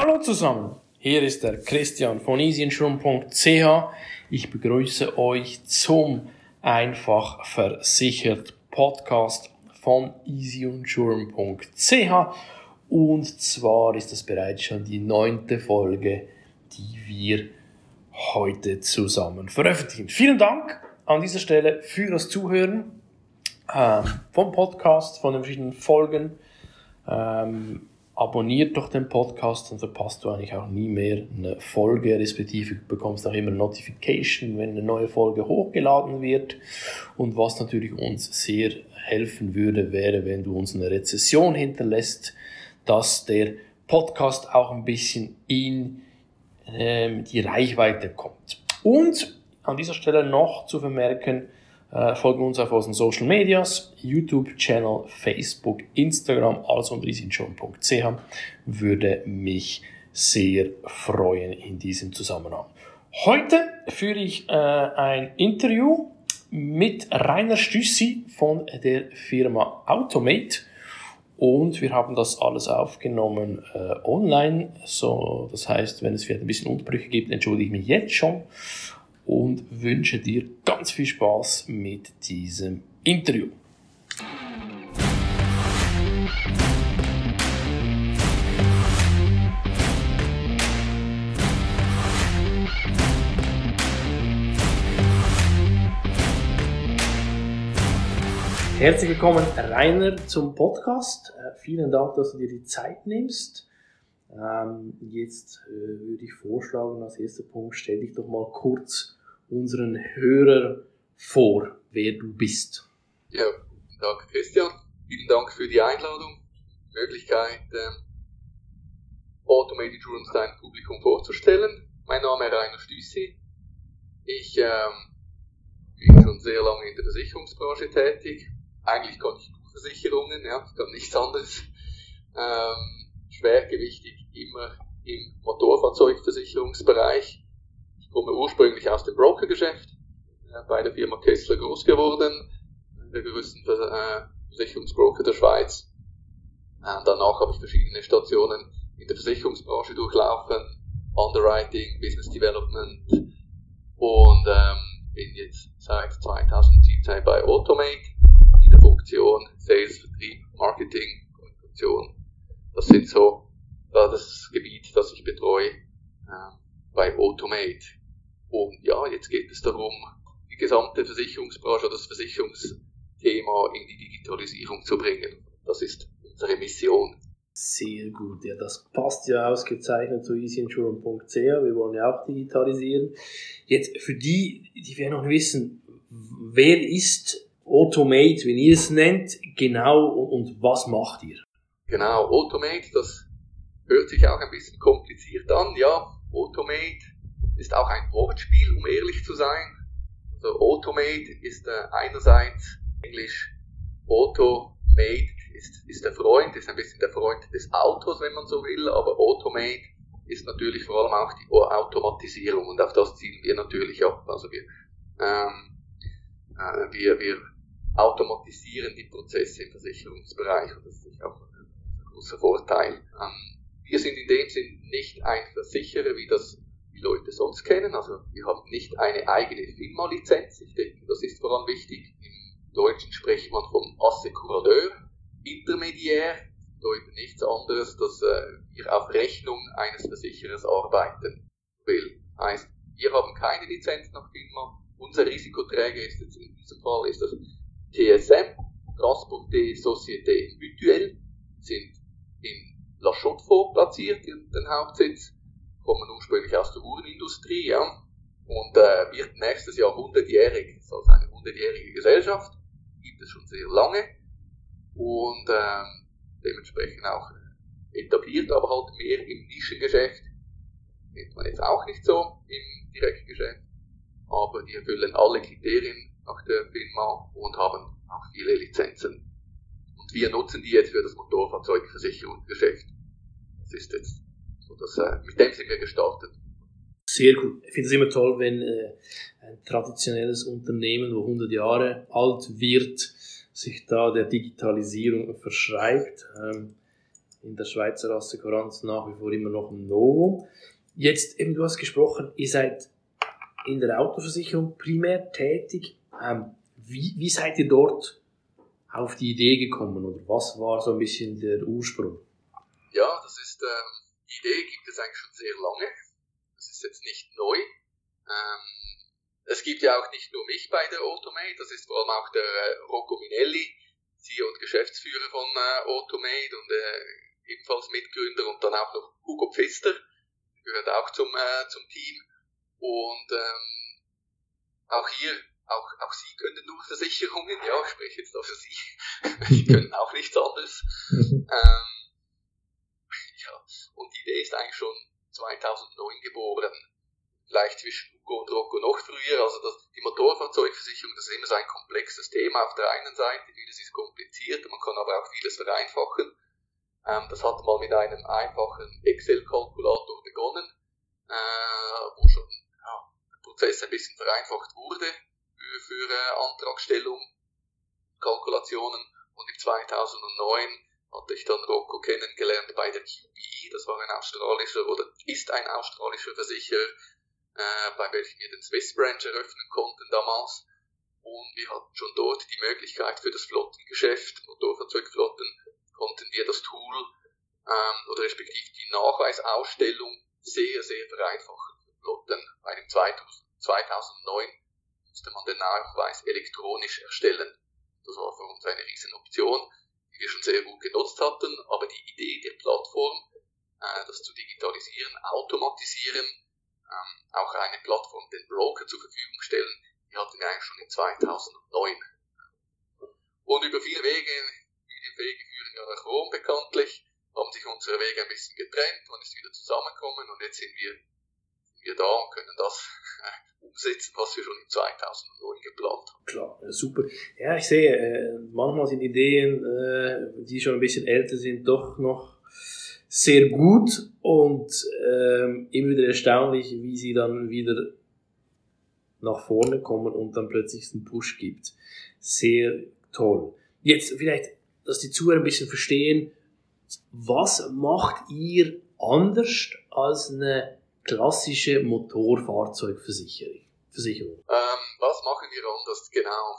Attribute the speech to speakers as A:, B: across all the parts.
A: Hallo zusammen, hier ist der Christian von easyinsurance.ch. Ich begrüße euch zum Einfach Versichert Podcast von easyinsurance.ch und zwar ist das bereits schon die neunte Folge, die wir heute zusammen veröffentlichen. Vielen Dank an dieser Stelle für das Zuhören äh, vom Podcast, von den verschiedenen Folgen. Ähm, abonniert doch den Podcast, dann verpasst du eigentlich auch nie mehr eine Folge, respektive bekommst auch immer Notification, wenn eine neue Folge hochgeladen wird. Und was natürlich uns sehr helfen würde, wäre, wenn du uns eine Rezession hinterlässt, dass der Podcast auch ein bisschen in ähm, die Reichweite kommt. Und an dieser Stelle noch zu vermerken, äh, folgen uns auf unseren Social Medias, YouTube-Channel, Facebook, Instagram, alles unter isinchon.ch. Würde mich sehr freuen in diesem Zusammenhang. Heute führe ich äh, ein Interview mit Rainer Stüssi von der Firma Automate. Und wir haben das alles aufgenommen äh, online. So, das heißt, wenn es vielleicht ein bisschen Unterbrüche gibt, entschuldige ich mich jetzt schon und wünsche dir ganz viel Spaß mit diesem Interview. Herzlich willkommen, Rainer, zum Podcast. Äh, vielen Dank, dass du dir die Zeit nimmst. Ähm, jetzt äh, würde ich vorschlagen, als erster Punkt, stell dich doch mal kurz unseren Hörer vor, wer du bist.
B: Ja, Tag Christian. Vielen Dank für die Einladung, die Möglichkeit, ähm, Automated Insurance dein Publikum vorzustellen. Mein Name ist Rainer Stüssi. Ich ähm, bin schon sehr lange in der Versicherungsbranche tätig. Eigentlich kann ich nur Versicherungen, ja, ich kann nichts anderes. Ähm, schwergewichtig immer im Motorfahrzeugversicherungsbereich ich komme ursprünglich aus dem Brokergeschäft, äh, bei der Firma Kessler groß geworden, der größten äh, Versicherungsbroker der Schweiz. Danach habe ich verschiedene Stationen in der Versicherungsbranche durchlaufen, Underwriting, Business Development und ähm, bin jetzt seit 2017 bei Automate in der Funktion Sales, Vertrieb, Marketing, Kommunikation. Das sind so das Gebiet, das ich betreue äh, bei Automate. Und ja, jetzt geht es darum, die gesamte Versicherungsbranche oder das Versicherungsthema in die Digitalisierung zu bringen. Das ist unsere Mission.
A: Sehr gut, ja, das passt ja ausgezeichnet zu easyinsurance.ch. Wir wollen ja auch digitalisieren. Jetzt für die, die wir noch wissen, wer ist Automate, wenn ihr es nennt, genau und was macht ihr?
B: Genau, Automate, das hört sich auch ein bisschen kompliziert an. Ja, Automate ist auch ein Wortspiel, um ehrlich zu sein. Also Automate ist äh, einerseits Englisch Automate ist, ist der Freund, ist ein bisschen der Freund des Autos, wenn man so will, aber Automate ist natürlich vor allem auch die Automatisierung und auf das zielen wir natürlich ab. Also wir, ähm, äh, wir, wir automatisieren die Prozesse im Versicherungsbereich und das ist auch ein großer Vorteil. Ähm, wir sind in dem Sinn nicht ein Versicherer, wie das die Leute sonst kennen. Also wir haben nicht eine eigene FINMA-Lizenz. Ich denke, das ist vor allem wichtig. Im Deutschen spricht man vom Assekuradeur, Intermediär, bedeutet nichts anderes, dass äh, wir auf Rechnung eines Versicherers arbeiten will. Heißt, wir haben keine Lizenz nach FINMA. Unser Risikoträger ist jetzt in diesem Fall ist das TSM, Transporté Société Mutuelle, sind in La Chaux-de-Fonds platziert, den Hauptsitz kommen ursprünglich aus der Uhrenindustrie, ja, und äh, wird nächstes Jahr 100-jährig, ist also eine 100-jährige Gesellschaft, gibt es schon sehr lange und äh, dementsprechend auch etabliert, aber halt mehr im Nischengeschäft, kennt man jetzt auch nicht so im Direktgeschäft, aber die erfüllen alle Kriterien nach der Firma und haben auch viele Lizenzen. Und wir nutzen die jetzt für das Motorfahrzeugversicherungsgeschäft. Das ist jetzt das, äh, mit dem sind wir gestartet.
A: Sehr gut. Ich finde es immer toll, wenn äh, ein traditionelles Unternehmen, wo 100 Jahre alt wird, sich da der Digitalisierung verschreibt. Ähm, in der Schweizer Assekuranz nach wie vor immer noch ein Novum. Jetzt, eben, du hast gesprochen, ihr seid in der Autoversicherung primär tätig. Ähm, wie, wie seid ihr dort auf die Idee gekommen oder was war so ein bisschen der Ursprung?
B: Ja, das ist, ähm, die Idee gibt es eigentlich schon sehr lange. Das ist jetzt nicht neu. Ähm, es gibt ja auch nicht nur mich bei der Automate, das ist vor allem auch der äh, Rocco Minelli, CEO und Geschäftsführer von äh, Automate und äh, ebenfalls Mitgründer und dann auch noch Hugo Pfister, gehört auch zum, äh, zum Team. Und ähm, auch hier, auch, auch Sie können durch Versicherungen, ja, ich spreche jetzt da für Sie, Sie können auch nichts anderes. Mhm. ähm, und die Idee ist eigentlich schon 2009 geboren vielleicht zwischen Hugo und Rocco noch früher. Also das, die Motorfahrzeugversicherung, das ist immer so ein komplexes Thema auf der einen Seite. Vieles ist kompliziert, man kann aber auch vieles vereinfachen. Ähm, das hat mal mit einem einfachen Excel-Kalkulator begonnen, äh, wo schon ja, der Prozess ein bisschen vereinfacht wurde für, für äh, Antragstellung, Kalkulationen. Und im 2009 hatte ich dann Rocco kennengelernt bei der QBE, das war ein australischer oder ist ein australischer Versicherer, äh, bei welchem wir den Swiss Branch eröffnen konnten damals. Und wir hatten schon dort die Möglichkeit für das Flottengeschäft, Motorfahrzeugflotten, konnten wir das Tool ähm, oder respektive die Nachweisausstellung sehr, sehr vereinfachen Flotten. Bei dem 2009 musste man den Nachweis elektronisch erstellen. Das war für uns eine riesen Option, die wir schon sehr gut genutzt hatten, aber die Idee der Plattform, äh, das zu digitalisieren, automatisieren, ähm, auch eine Plattform den Broker zur Verfügung stellen, die hatten wir eigentlich schon in 2009. Und über viele Wege, viele Wege führen ja nach Rom bekanntlich, haben sich unsere Wege ein bisschen getrennt, man ist wieder zusammengekommen und jetzt sind wir, sind wir da und können das umsetzen, was wir schon in 2009 geplant haben.
A: Klar, super. Ja, ich sehe, äh, manchmal sind Ideen, äh, die schon ein bisschen älter sind, doch noch sehr gut und ähm, immer wieder erstaunlich, wie sie dann wieder nach vorne kommen und dann plötzlich einen Push gibt. Sehr toll. Jetzt vielleicht, dass die Zuhörer ein bisschen verstehen, was macht ihr anders als eine klassische Motorfahrzeugversicherung?
B: Versicherung? Ähm, was machen wir anders? Genau.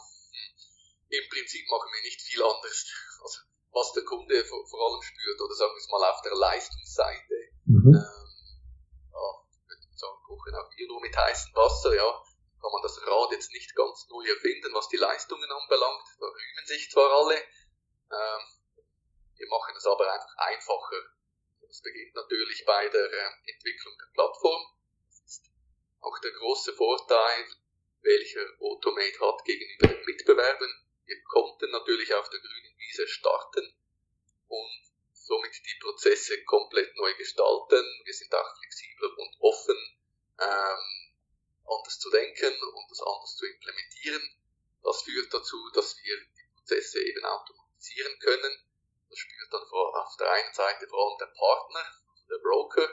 B: Im Prinzip machen wir nicht viel anders. Also was der Kunde vor, vor allem spürt, oder sagen wir es mal auf der Leistungsseite. Mhm. Ähm, ja, sagen, kochen auch hier nur mit heißem Wasser, ja, kann man das Rad jetzt nicht ganz neu erfinden, was die Leistungen anbelangt. Da rühmen sich zwar alle, ähm, wir machen es aber einfach einfacher. Das beginnt natürlich bei der äh, Entwicklung der Plattform. Das ist auch der große Vorteil, welcher Automate hat gegenüber den Mitbewerbern. Wir konnten natürlich auf der grünen Wiese starten und somit die Prozesse komplett neu gestalten. Wir sind auch flexibler und offen, ähm, anders zu denken und das anders zu implementieren. Das führt dazu, dass wir die Prozesse eben automatisieren können. Das spürt dann auf der einen Seite vor allem der Partner, also der Broker,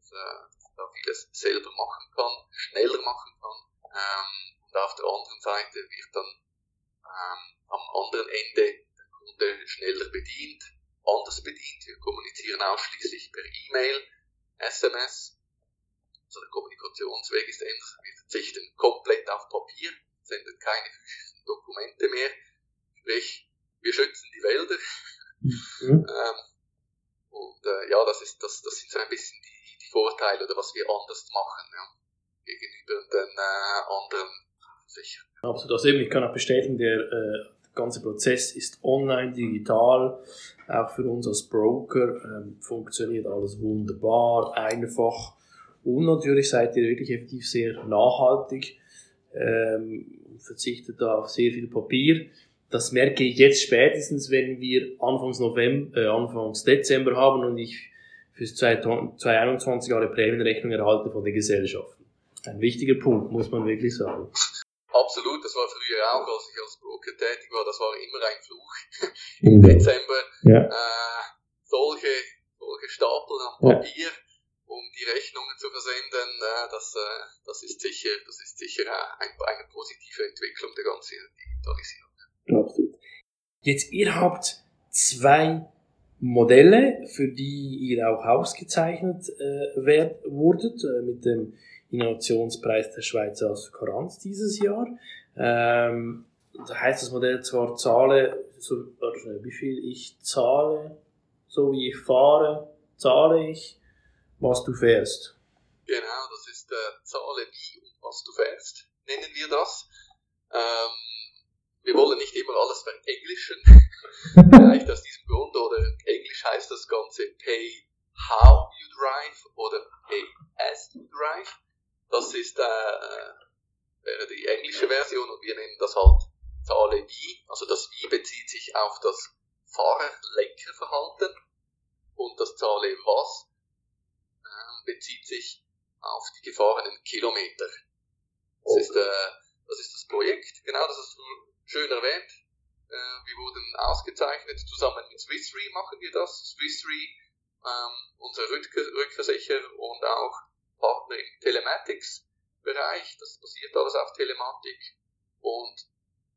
B: dass er da vieles selber machen kann, schneller machen kann. Ähm, und auf der anderen Seite wird dann ähm, am anderen Ende der Kunde schneller bedient, anders bedient. Wir kommunizieren ausschließlich per E-Mail, SMS. Also der Kommunikationsweg ist ändert. Wir verzichten komplett auf Papier, senden keine physischen Dokumente mehr. Sprich, wir schützen die Wälder. Mhm. ähm, und äh, ja, das, ist, das, das sind so ein bisschen die, die Vorteile oder was wir anders machen ja, gegenüber den äh, anderen Versicherungen.
A: Absolut. Also eben, ich kann auch bestätigen, der äh, ganze Prozess ist online, digital. Auch für uns als Broker ähm, funktioniert alles wunderbar, einfach. Und natürlich seid ihr wirklich effektiv sehr nachhaltig. Ähm, verzichtet da auf sehr viel Papier. Das merke ich jetzt spätestens, wenn wir Anfangs November, äh, Anfangs Dezember haben und ich fürs 2021 alle Prämienrechnung erhalte von den Gesellschaften. Ein wichtiger Punkt, muss man wirklich sagen.
B: Absolut, das war früher auch, als ich als Broker tätig war, das war immer ein Fluch. Im Dezember ja. äh, solche, solche Stapel an Papier, ja. um die Rechnungen zu versenden, äh, das, äh, das ist sicher, das ist sicher ein, eine positive Entwicklung der ganzen Digitalisierung.
A: Absolut. Jetzt, ihr habt zwei Modelle, für die ihr auch ausgezeichnet äh, werd, wurdet, äh, mit dem Innovationspreis der Schweiz aus Koranz dieses Jahr. Ähm, da heißt das Modell zwar zahle, so, wie viel ich zahle, so wie ich fahre, zahle ich, was du fährst.
B: Genau, das ist äh, zahle wie und was du fährst, nennen wir das. Ähm, wir wollen nicht immer alles verenglischen, vielleicht aus diesem Grund, oder in Englisch heißt das Ganze pay how you drive oder pay as you drive. Das ist äh, wäre die englische Version und wir nennen das halt zahle wie. Also das wie bezieht sich auf das Fahrer-Lenker-Verhalten und das zahle was äh, bezieht sich auf die gefahrenen Kilometer. Das, okay. ist, äh, das ist das Projekt, genau das du schön erwähnt. Äh, wir wurden ausgezeichnet, zusammen mit Swiss Re machen wir das. Swiss Re, ähm, unser Rückversicherer und auch Partner im Telematics-Bereich. Das basiert alles auf Telematik. Und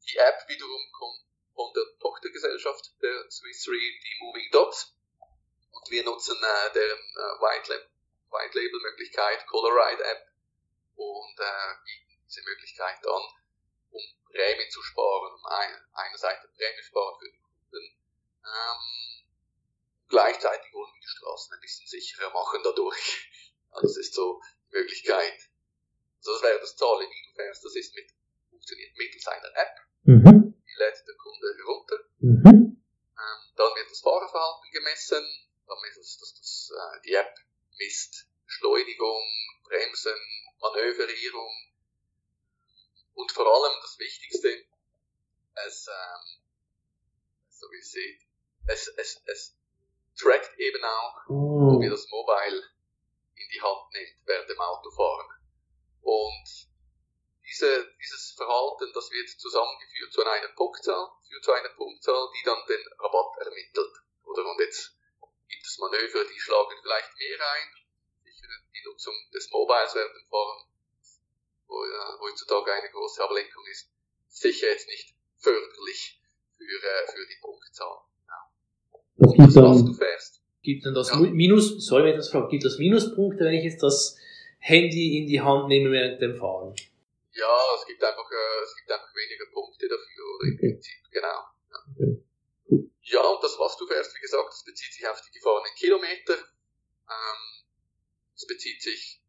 B: die App wiederum kommt von der Tochtergesellschaft der Swiss Re, die Moving Dots. Und wir nutzen äh, deren äh, White, Label Möglichkeit, Coloride App und äh, bieten diese Möglichkeit an, um Prämie zu sparen, um ein, einerseits Prämie sparen für den Kunden. Ähm, gleichzeitig wollen wir die Straßen ein bisschen sicherer machen dadurch. Also das ist so die Möglichkeit. Also das wäre das Zahlen, wie du fährst, das ist mit, funktioniert mittels einer App. Mhm. Die lädt der Kunde herunter. Mhm. Ähm, dann wird das Fahrerverhalten gemessen. Dann mittels, dass das, äh, die App misst Beschleunigung, Bremsen, Manöverierung und vor allem das Wichtigste, es, ähm, so wie ihr seht, es, es, es trackt eben auch, oh. ob ihr das Mobile in die Hand nimmt während dem Autofahren. Und diese, dieses Verhalten, das wird zusammengeführt zu einer Punktzahl, führt zu einer Punktzahl, die dann den Rabatt ermittelt. Oder und jetzt gibt es Manöver, die schlagen vielleicht mehr ein. Sicher die Nutzung des Mobiles während dem Fahren, wo äh, heutzutage eine große Ablenkung ist, sicher jetzt nicht förderlich für, äh, für die Punktzahl. Ja.
A: Das gibt dann, was du fährst. Gibt dann das ja. Minus, sorry, wenn ich das frage, gibt das Minuspunkte, wenn ich jetzt das Handy in die Hand nehme während dem Fahren?
B: Ja, es gibt einfach, äh, es gibt einfach weniger Punkte dafür, oder im Prinzip, genau. Ja. Okay. ja, und das, was du fährst, wie gesagt, das bezieht sich auf die gefahrenen Kilometer. Ähm, es bezieht sich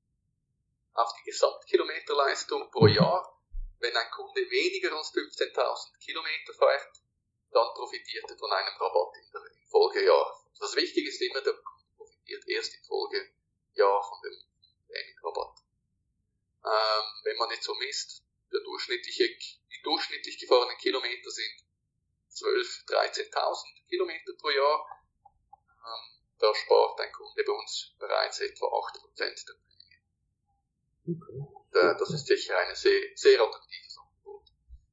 B: auf die Gesamtkilometerleistung pro Jahr. Wenn ein Kunde weniger als 15.000 Kilometer fährt, dann profitiert er von einem Rabatt im Folgejahr. Das Wichtige ist immer, der Kunde profitiert erst im Folgejahr von dem Prämienrabatt. Ähm, wenn man nicht so misst, der durchschnittliche, die durchschnittlich gefahrenen Kilometer sind 12.000, 13.000 Kilometer pro Jahr. Ähm, da spart ein Kunde bei uns bereits etwa 8% der. Okay. Äh, das ist sicher eine sehr, sehr attraktives Angebot.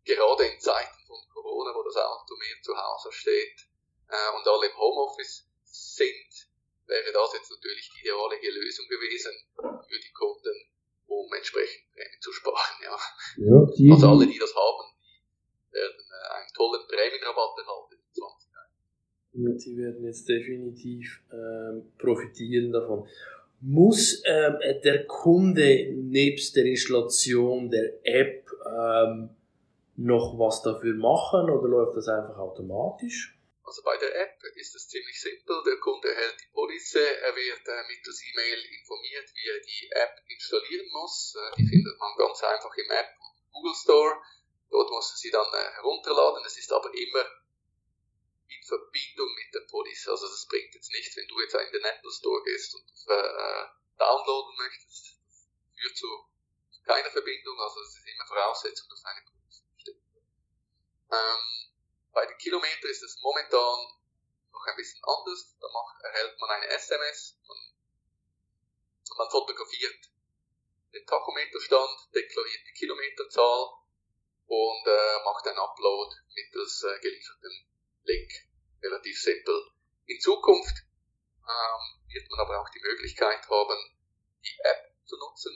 B: Gerade in Zeiten von Corona, wo das Auto mehr zu Hause steht äh, und alle im Homeoffice sind, wäre das jetzt natürlich die ideale Lösung gewesen für die Kunden, um entsprechend Prämien zu sparen. Ja. ja die, also alle, die das haben, die werden äh, einen tollen Prämienrabatt erhalten in 20
A: Jahren. Die werden jetzt definitiv ähm, profitieren davon. Muss ähm, der Kunde nebst der Installation der App ähm, noch was dafür machen oder läuft das einfach automatisch?
B: Also bei der App ist es ziemlich simpel. Der Kunde erhält die Police, er wird äh, mittels E-Mail informiert, wie er die App installieren muss. Äh, die findet man ganz einfach im App Google Store. Dort muss er sie dann äh, herunterladen. Es ist aber immer in Verbindung mit der Police. Also das bringt jetzt nichts, wenn du jetzt in den Apple Store gehst und äh, downloaden möchtest. Das führt zu keiner Verbindung. Also es ist immer Voraussetzung, dass eine Police stimmt. Ähm, bei den Kilometern ist es momentan noch ein bisschen anders. Da macht, erhält man eine SMS, man, man fotografiert den Tachometerstand, deklariert die Kilometerzahl und äh, macht einen Upload mittels äh, gelieferten Link. Relativ simpel. In Zukunft ähm, wird man aber auch die Möglichkeit haben, die App zu nutzen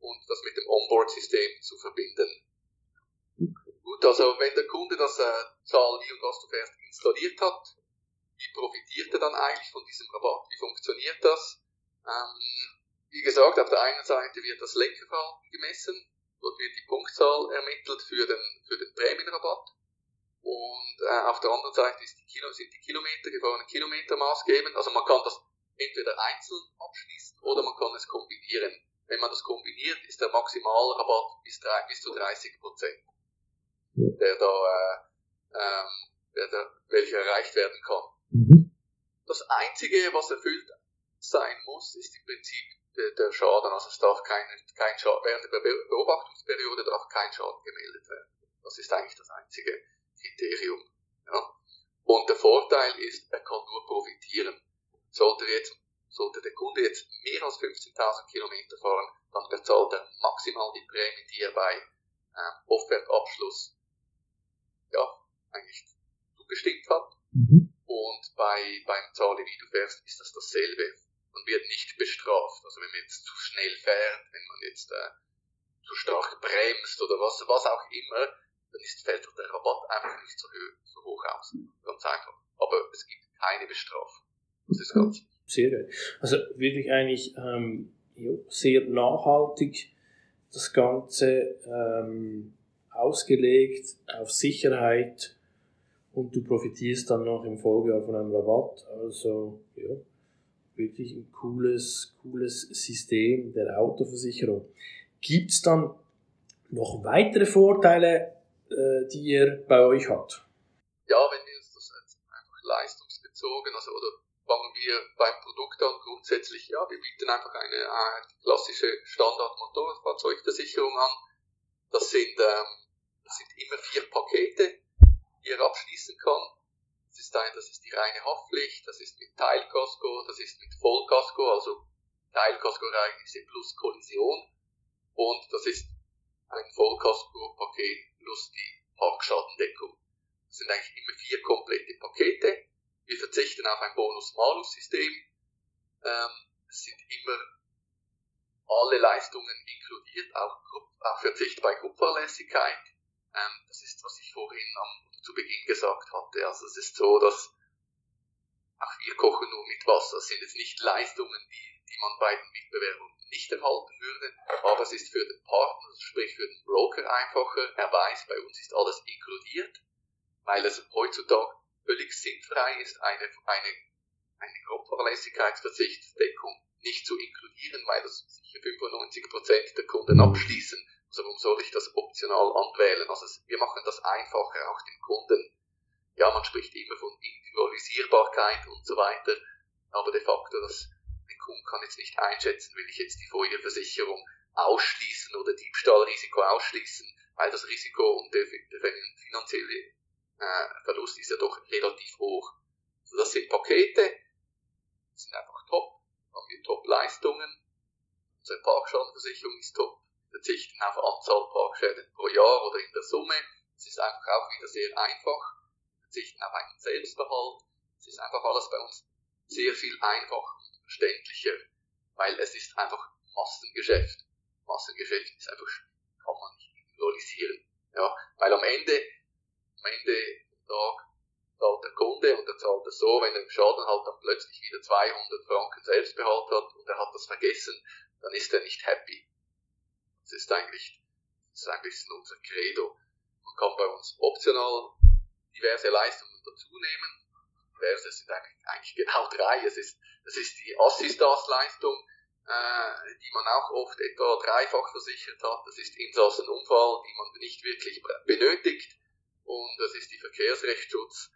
B: und das mit dem Onboard-System zu verbinden. Gut, also wenn der Kunde das äh, Zahl wie und was du fährst installiert hat, wie profitiert er dann eigentlich von diesem Rabatt? Wie funktioniert das? Ähm, wie gesagt, auf der einen Seite wird das Lenkerverhalten gemessen, dort wird die Punktzahl ermittelt für den, für den Prämienrabatt. Und äh, auf der anderen Seite ist die Kilo, sind die Kilometer, gefahrenen Kilometer maßgebend. Also man kann das entweder einzeln abschließen oder man kann es kombinieren. Wenn man das kombiniert, ist der Maximalrabatt bis, drei, bis zu 30 Prozent, der da, äh, ähm, der da, welcher erreicht werden kann. Mhm. Das einzige, was erfüllt sein muss, ist im Prinzip der, der Schaden. Also es darf kein, kein Schaden, während der Beobachtungsperiode darf kein Schaden gemeldet werden. Das ist eigentlich das einzige Kriterium. Ja. Und der Vorteil ist, er kann nur profitieren. Sollte, jetzt, sollte der Kunde jetzt mehr als 15.000 Kilometer fahren, dann bezahlt er maximal die Prämie, die er bei äh, Offertabschluss ja, eigentlich zugestimmt hat. Mhm. Und bei, beim Zahle, wie du fährst, ist das dasselbe. Man wird nicht bestraft. Also wenn man jetzt zu schnell fährt, wenn man jetzt äh, zu stark bremst oder was, was auch immer, dann ist, fällt der Rabatt einfach nicht so, so hoch aus. Ganz einfach. Aber es gibt keine Bestrafung. Das ist ganz
A: Sehr gut. Also wirklich eigentlich ähm, sehr nachhaltig das Ganze ähm, ausgelegt auf Sicherheit und du profitierst dann noch im Folgejahr von einem Rabatt. Also ja, wirklich ein cooles, cooles System der Autoversicherung. Gibt es dann noch weitere Vorteile, äh, die ihr bei euch habt?
B: Ja, wenn wir das jetzt einfach leistungsbezogen, also oder fangen wir beim Produkt an. Grundsätzlich, ja, wir bieten einfach eine, eine klassische Standard-Motorfahrzeugversicherung an. Das sind, ähm, das sind immer vier Pakete, die er abschließen kann. Das ist, ein, das ist die reine Haftpflicht, das ist mit Teilkasko, das ist mit Vollkasko, also Teilkasko-Ereignisse plus Kollision. Und das ist ein Vollkasko-Paket plus die Parkschadendeckung. Das sind eigentlich immer vier komplette Pakete. Wir verzichten auf ein Bonus-Malus-System. Ähm, es sind immer alle Leistungen inkludiert, auch, auch Verzicht bei Gruppenverlässigkeit. Ähm, das ist, was ich vorhin am, zu Beginn gesagt hatte. Also es ist so, dass auch wir kochen nur mit Wasser. Es sind jetzt nicht Leistungen, die, die man bei den Mitbewerbern nicht erhalten würde, aber es ist für den Partner, also sprich für den Broker einfacher. Er weiß, bei uns ist alles inkludiert, weil es heutzutage völlig sinnfrei ist, eine, eine, eine Grundverlässigkeitsverzichtsdeckung nicht zu inkludieren, weil das sicher 95% der Kunden abschließen. Also warum soll ich das optional anwählen? Also wir machen das einfacher auch den Kunden. Ja, man spricht immer von Individualisierbarkeit und so weiter, aber de facto, das, Kunde kann jetzt nicht einschätzen, will ich jetzt die Feuerversicherung ausschließen oder Diebstahlrisiko ausschließen, weil das Risiko und der, finanzielle äh, Verlust ist ja doch relativ hoch. Also das sind Pakete, die sind einfach top, haben wir Top-Leistungen. Unsere Parkschadenversicherung ist top. Verzichten auf Anzahl Parkschäden pro Jahr oder in der Summe. Es ist einfach auch wieder sehr einfach. Verzichten auf einen Selbstbehalt. Es ist einfach alles bei uns sehr viel einfacher verständlicher, weil es ist einfach Massengeschäft. Massengeschäft ist einfach, kann man nicht individualisieren. Ja, weil am Ende am Ende vom Tag zahlt der Kunde und er zahlt es so, wenn er im Schaden halt dann plötzlich wieder 200 Franken Selbstbehalt hat und er hat das vergessen, dann ist er nicht happy. Das ist eigentlich, das ist eigentlich unser Credo. Man kann bei uns optional diverse Leistungen dazu nehmen. Diverse sind eigentlich, eigentlich genau drei. Es ist, das ist die Assistas-Leistung, äh, die man auch oft etwa dreifach versichert hat. Das ist Insassenunfall, die man nicht wirklich benötigt und das ist die Verkehrsrechtsschutz,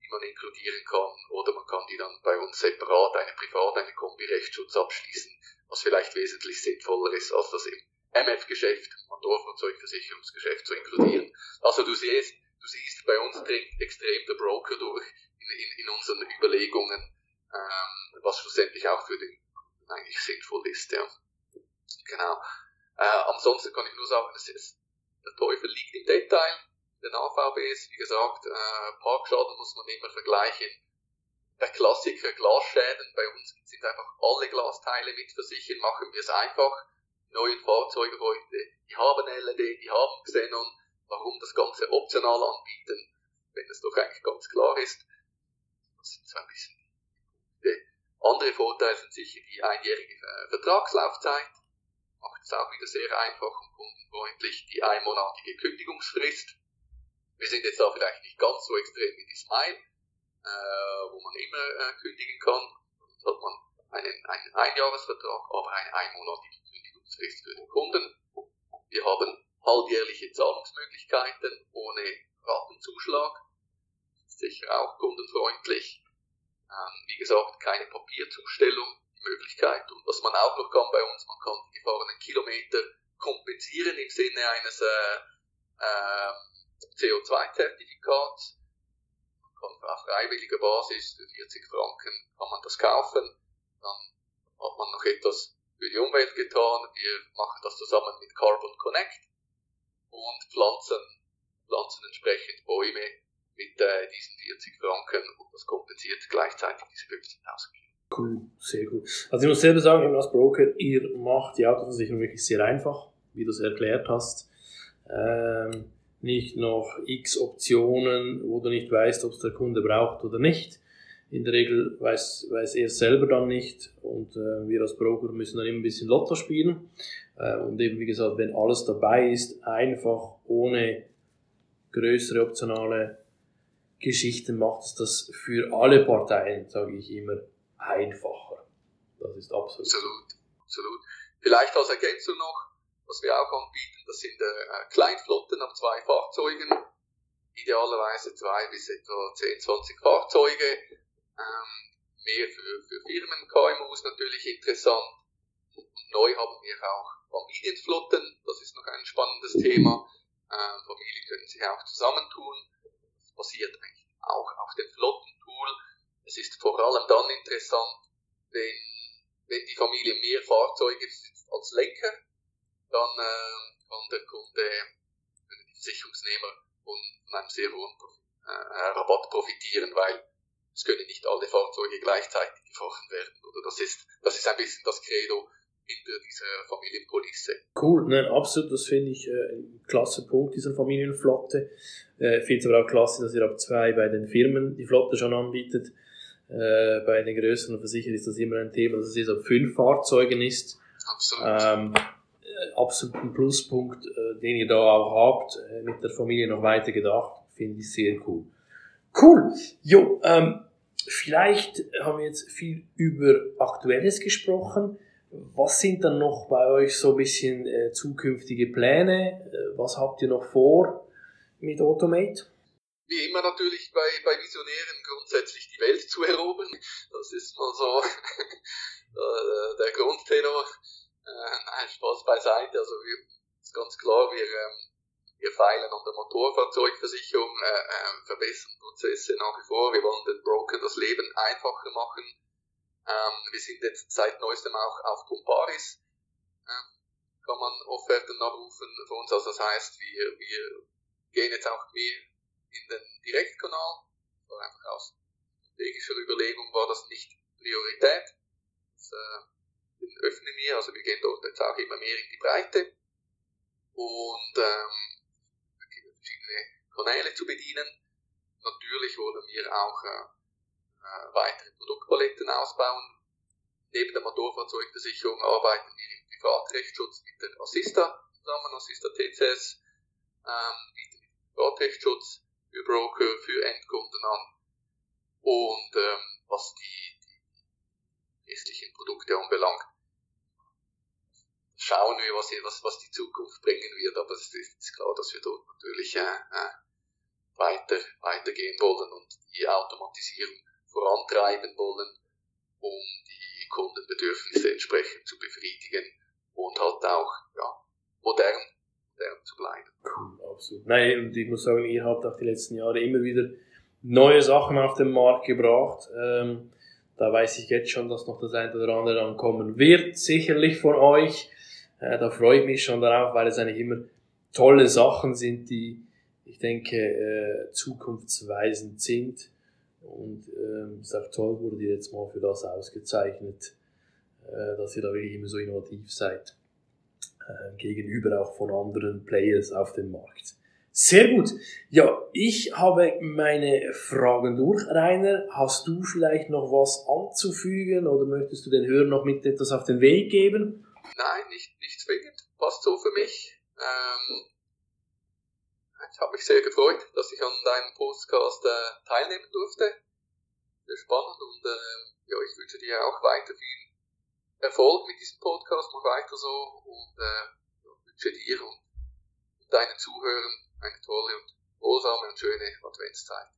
B: die man inkludieren kann oder man kann die dann bei uns separat, eine Privat, eine Kombi-Rechtsschutz abschließen, was vielleicht wesentlich sinnvoller ist, als das im MF-Geschäft, Motorfahrzeugversicherungsgeschäft zu inkludieren. Also du siehst, du siehst, bei uns dringt extrem der Broker durch in, in, in unseren Überlegungen, ähm, was schlussendlich auch für den eigentlich sinnvoll ist. Ja. Genau. Äh, ansonsten kann ich nur sagen, das ist, der Teufel liegt im Detail den AVBs, wie gesagt, äh, Parkschaden muss man immer vergleichen. Der Klassiker Glasschäden, bei uns sind einfach alle Glasteile mitversichert, machen wir es einfach. Die neuen Fahrzeuge heute, die haben LED, die haben Xenon, warum das Ganze optional anbieten, wenn es doch eigentlich ganz klar ist. Das sind so ein bisschen Andere Vorteile sind sicher die einjährige äh, Vertragslaufzeit. Macht es auch wieder sehr einfach und kundenfreundlich. Die einmonatige Kündigungsfrist. Wir sind jetzt da vielleicht nicht ganz so extrem wie die Smile, äh, wo man immer äh, kündigen kann. Sonst hat man einen, einen Einjahresvertrag, aber eine einmonatige Kündigungsfrist für den Kunden. Wir haben halbjährliche Zahlungsmöglichkeiten ohne Ratenzuschlag. Sicher auch kundenfreundlich. Ähm, wie gesagt, keine Papierzustellung, die Möglichkeit. Und was man auch noch kann bei uns, man kann die gefahrenen Kilometer kompensieren im Sinne eines äh, äh, CO2-Zertifikats. Man kann auf freiwilliger Basis für 40 Franken kann man das kaufen. Dann hat man noch etwas für die Umwelt getan. Wir machen das zusammen mit Carbon Connect und pflanzen, pflanzen entsprechend Bäume mit äh, diesen 40 Franken und das kompensiert gleichzeitig diese 15.000 Kilo.
A: Cool, sehr gut. Also ich muss selber sagen, als Broker, ihr macht die Autoversicherung wirklich sehr einfach, wie du es erklärt hast. Ähm, nicht noch x Optionen, wo du nicht weißt, ob es der Kunde braucht oder nicht. In der Regel weiß, weiß er selber dann nicht und äh, wir als Broker müssen dann immer ein bisschen Lotto spielen. Äh, und eben wie gesagt, wenn alles dabei ist, einfach ohne größere optionale Geschichten macht es das für alle Parteien, sage ich immer, einfacher. Das ist absolut.
B: Absolut, absolut. Vielleicht als Ergänzung noch, was wir auch anbieten, das sind äh, Kleinflotten ab zwei Fahrzeugen, idealerweise zwei bis etwa 10, 20 Fahrzeuge, ähm, mehr für, für Firmen, KMUs natürlich interessant. Und neu haben wir auch Familienflotten, das ist noch ein spannendes Thema. Ähm, Familien können sich auch zusammentun. Basiert eigentlich auch auf dem Flottentool. Es ist vor allem dann interessant, wenn, wenn die Familie mehr Fahrzeuge besitzt als Lenker, dann äh, kann der Kunde, können die Versicherungsnehmer von einem sehr hohen äh, Rabatt profitieren, weil es können nicht alle Fahrzeuge gleichzeitig gefahren werden. Oder das ist, das ist ein bisschen das Credo hinter dieser Familienpolice.
A: Cool, nein, absolut, das finde ich äh, ein klasse Punkt dieser Familienflotte. Äh, ich finde es aber auch klasse, dass ihr ab zwei bei den Firmen die Flotte schon anbietet. Äh, bei den größeren Versicherern ist das immer ein Thema, dass es jetzt ab fünf Fahrzeugen ist.
B: Absolut.
A: Ähm, äh, absolut ein Pluspunkt, äh, den ihr da auch habt, äh, mit der Familie noch weiter gedacht, finde ich sehr cool. Cool. Jo, ähm, vielleicht haben wir jetzt viel über Aktuelles gesprochen. Was sind dann noch bei euch so ein bisschen äh, zukünftige Pläne? Äh, was habt ihr noch vor mit Automate?
B: Wie immer natürlich bei, bei Visionären grundsätzlich die Welt zu erobern. Das ist mal so äh, der Grundtenor. Äh, nein, Spaß beiseite. Also wir, ist ganz klar, wir ähm, wir feilen an der Motorfahrzeugversicherung, äh, verbessern Prozesse nach wie vor. Wir wollen den Broker das Leben einfacher machen. Ähm, wir sind jetzt seit neuestem auch auf Comparis. Ähm, kann man Offerten nachrufen für uns. Also das heißt, wir, wir gehen jetzt auch mehr in den Direktkanal. war einfach aus strategischer Überlegung war das nicht Priorität. Das äh, öffnen wir, also wir gehen dort jetzt auch immer mehr in die Breite. Und ähm, verschiedene Kanäle zu bedienen. Natürlich wollen wir auch äh, äh, weitere Produktpaletten ausbauen. Neben der Motorfahrzeugversicherung arbeiten wir im Privatrechtsschutz mit der Assista zusammen, Assista TCS, ähm, bieten Privatrechtsschutz für Broker, für Endkunden an. Und ähm, was die, die restlichen Produkte anbelangt, schauen wir, was, was, was die Zukunft bringen wird. Aber es ist klar, dass wir dort natürlich äh, äh, weiter, weitergehen wollen und die Automatisierung vorantreiben wollen, um die Kundenbedürfnisse entsprechend zu befriedigen und halt auch ja, modern, modern zu bleiben.
A: Cool, absolut. Nein, und ich muss sagen, ihr habt auch die letzten Jahre immer wieder neue Sachen auf den Markt gebracht. Ähm, da weiß ich jetzt schon, dass noch das eine oder andere dann kommen wird, sicherlich von euch. Äh, da freue ich mich schon darauf, weil es eigentlich immer tolle Sachen sind, die ich denke äh, zukunftsweisend sind. Und ähm, es ist auch toll, wurde ihr jetzt mal für das ausgezeichnet, äh, dass ihr da wirklich immer so innovativ seid. Äh, gegenüber auch von anderen Players auf dem Markt. Sehr gut. Ja, ich habe meine Fragen durch. Rainer, hast du vielleicht noch was anzufügen oder möchtest du den Hörern noch mit etwas auf den Weg geben?
B: Nein, nicht, nicht zwingend. Passt so für mich. Ähm, ich habe mich sehr gefreut, dass ich an deinem Podcast äh, teilnehmen durfte. Sehr spannend und äh, ja, ich wünsche dir auch weiter viel Erfolg mit diesem Podcast. Mach weiter so und äh, wünsche dir und deinen Zuhörern eine tolle und wohlsame und schöne Adventszeit.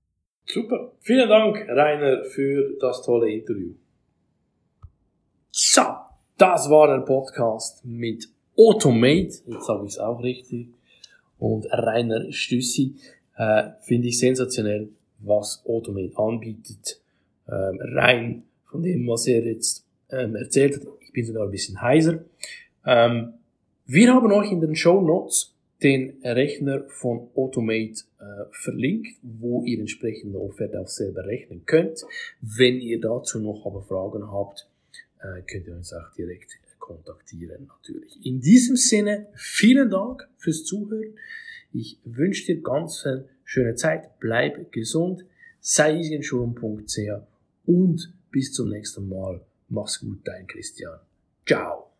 A: Super. Vielen Dank, Rainer, für das tolle Interview. So, das war der Podcast mit Automate. Jetzt habe ich es auch richtig. Und Rainer Stüssi. Äh, Finde ich sensationell, was Automate anbietet. Ähm, rein von dem, was er jetzt ähm, erzählt hat. Ich bin sogar ein bisschen heiser. Ähm, wir haben euch in den Show Notes den Rechner von Automate äh, verlinkt, wo ihr entsprechende Offerte auch selber rechnen könnt. Wenn ihr dazu noch aber Fragen habt, äh, könnt ihr uns auch direkt kontaktieren natürlich. In diesem Sinne, vielen Dank fürs Zuhören. Ich wünsche dir ganz eine schöne Zeit, bleib gesund, sei easyinsurance.ch und bis zum nächsten Mal. Mach's gut, dein Christian. Ciao.